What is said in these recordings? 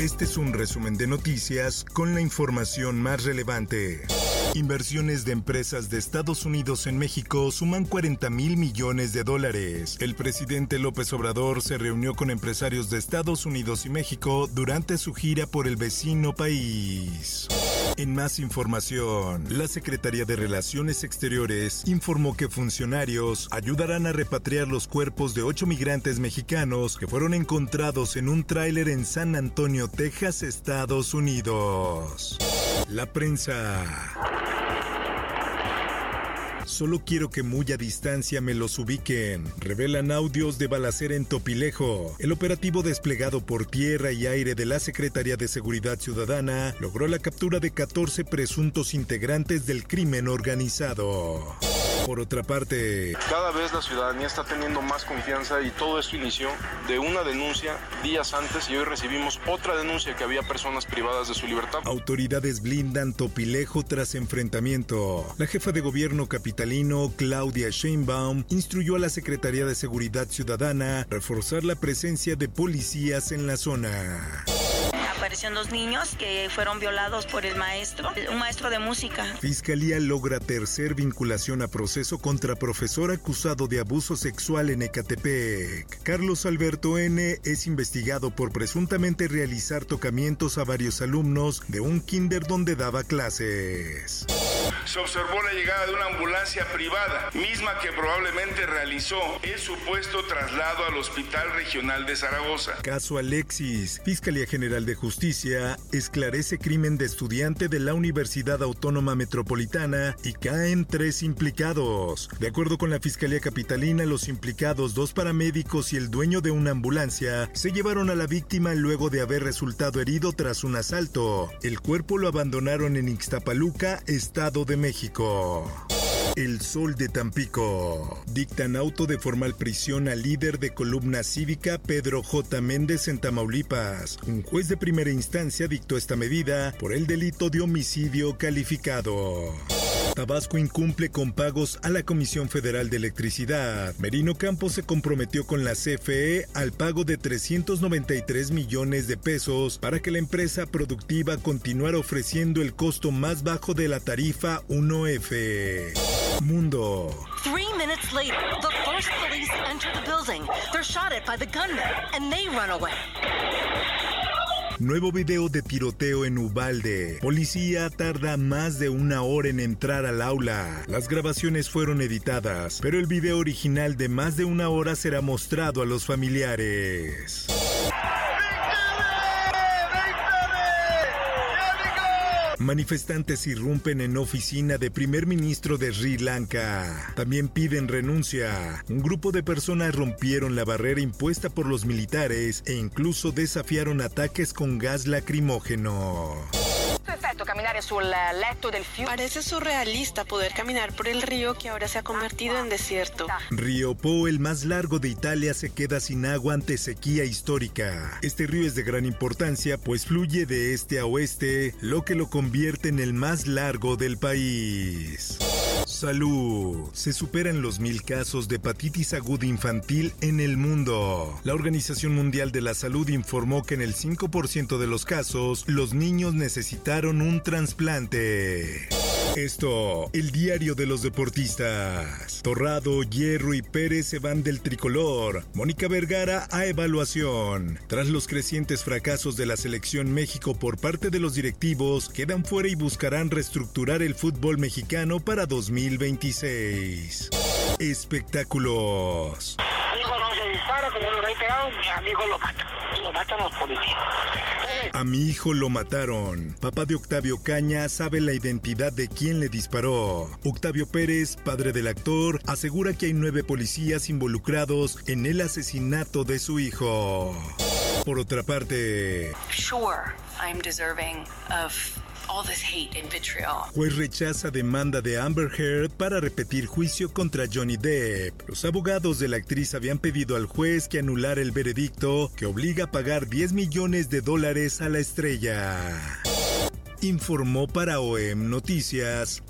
Este es un resumen de noticias con la información más relevante. Inversiones de empresas de Estados Unidos en México suman 40 mil millones de dólares. El presidente López Obrador se reunió con empresarios de Estados Unidos y México durante su gira por el vecino país. En más información, la Secretaría de Relaciones Exteriores informó que funcionarios ayudarán a repatriar los cuerpos de ocho migrantes mexicanos que fueron encontrados en un tráiler en San Antonio, Texas, Estados Unidos. La prensa. Solo quiero que muy a distancia me los ubiquen. Revelan audios de balacera en Topilejo. El operativo desplegado por tierra y aire de la Secretaría de Seguridad Ciudadana logró la captura de 14 presuntos integrantes del crimen organizado. Por otra parte, cada vez la ciudadanía está teniendo más confianza y todo esto inició de una denuncia días antes y hoy recibimos otra denuncia que había personas privadas de su libertad. Autoridades blindan Topilejo tras enfrentamiento. La jefa de gobierno capitalino, Claudia Sheinbaum, instruyó a la Secretaría de Seguridad Ciudadana reforzar la presencia de policías en la zona aparecieron dos niños que fueron violados por el maestro, un maestro de música. Fiscalía logra tercer vinculación a proceso contra profesor acusado de abuso sexual en Ecatepec. Carlos Alberto N. es investigado por presuntamente realizar tocamientos a varios alumnos de un kinder donde daba clases. Se observó la llegada de una ambulancia privada, misma que probablemente realizó el supuesto traslado al Hospital Regional de Zaragoza. Caso Alexis. Fiscalía General de Justicia esclarece crimen de estudiante de la Universidad Autónoma Metropolitana y caen tres implicados. De acuerdo con la Fiscalía Capitalina, los implicados, dos paramédicos y el dueño de una ambulancia, se llevaron a la víctima luego de haber resultado herido tras un asalto. El cuerpo lo abandonaron en Ixtapaluca, Estado de México. El Sol de Tampico. Dictan auto de formal prisión al líder de columna cívica Pedro J. Méndez en Tamaulipas. Un juez de primera instancia dictó esta medida por el delito de homicidio calificado. Tabasco incumple con pagos a la Comisión Federal de Electricidad. Merino Campos se comprometió con la CFE al pago de 393 millones de pesos para que la empresa productiva continuara ofreciendo el costo más bajo de la tarifa 1F. Mundo. Three minutes later, the first police enter the building. They're shot at by the gunman, and they run away. Nuevo video de tiroteo en Ubalde. Policía tarda más de una hora en entrar al aula. Las grabaciones fueron editadas, pero el video original de más de una hora será mostrado a los familiares. Manifestantes irrumpen en oficina de primer ministro de Sri Lanka. También piden renuncia. Un grupo de personas rompieron la barrera impuesta por los militares e incluso desafiaron ataques con gas lacrimógeno. Parece surrealista poder caminar por el río que ahora se ha convertido en desierto. Río Po, el más largo de Italia, se queda sin agua ante sequía histórica. Este río es de gran importancia pues fluye de este a oeste, lo que lo convierte en el más largo del país. Salud. Se superan los mil casos de hepatitis aguda infantil en el mundo. La Organización Mundial de la Salud informó que en el 5% de los casos, los niños necesitaron un trasplante. Esto, el diario de los deportistas. Torrado, Hierro y Pérez se van del tricolor. Mónica Vergara a evaluación. Tras los crecientes fracasos de la selección México por parte de los directivos, quedan fuera y buscarán reestructurar el fútbol mexicano para 2026. Espectáculos. A mi hijo lo mataron. Papá de Octavio Caña sabe la identidad de quien le disparó. Octavio Pérez, padre del actor, asegura que hay nueve policías involucrados en el asesinato de su hijo. Por otra parte, Sure, I'm deserving of all this hate and vitriol. juez rechaza demanda de Amber Heard para repetir juicio contra Johnny Depp. Los abogados de la actriz habían pedido al juez que anulara el veredicto que obliga a pagar 10 millones de dólares a la estrella. Informó para OEM Noticias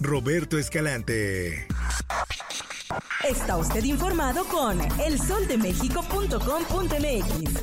Roberto Escalante. Está usted informado con elsoldemexico.com.mx.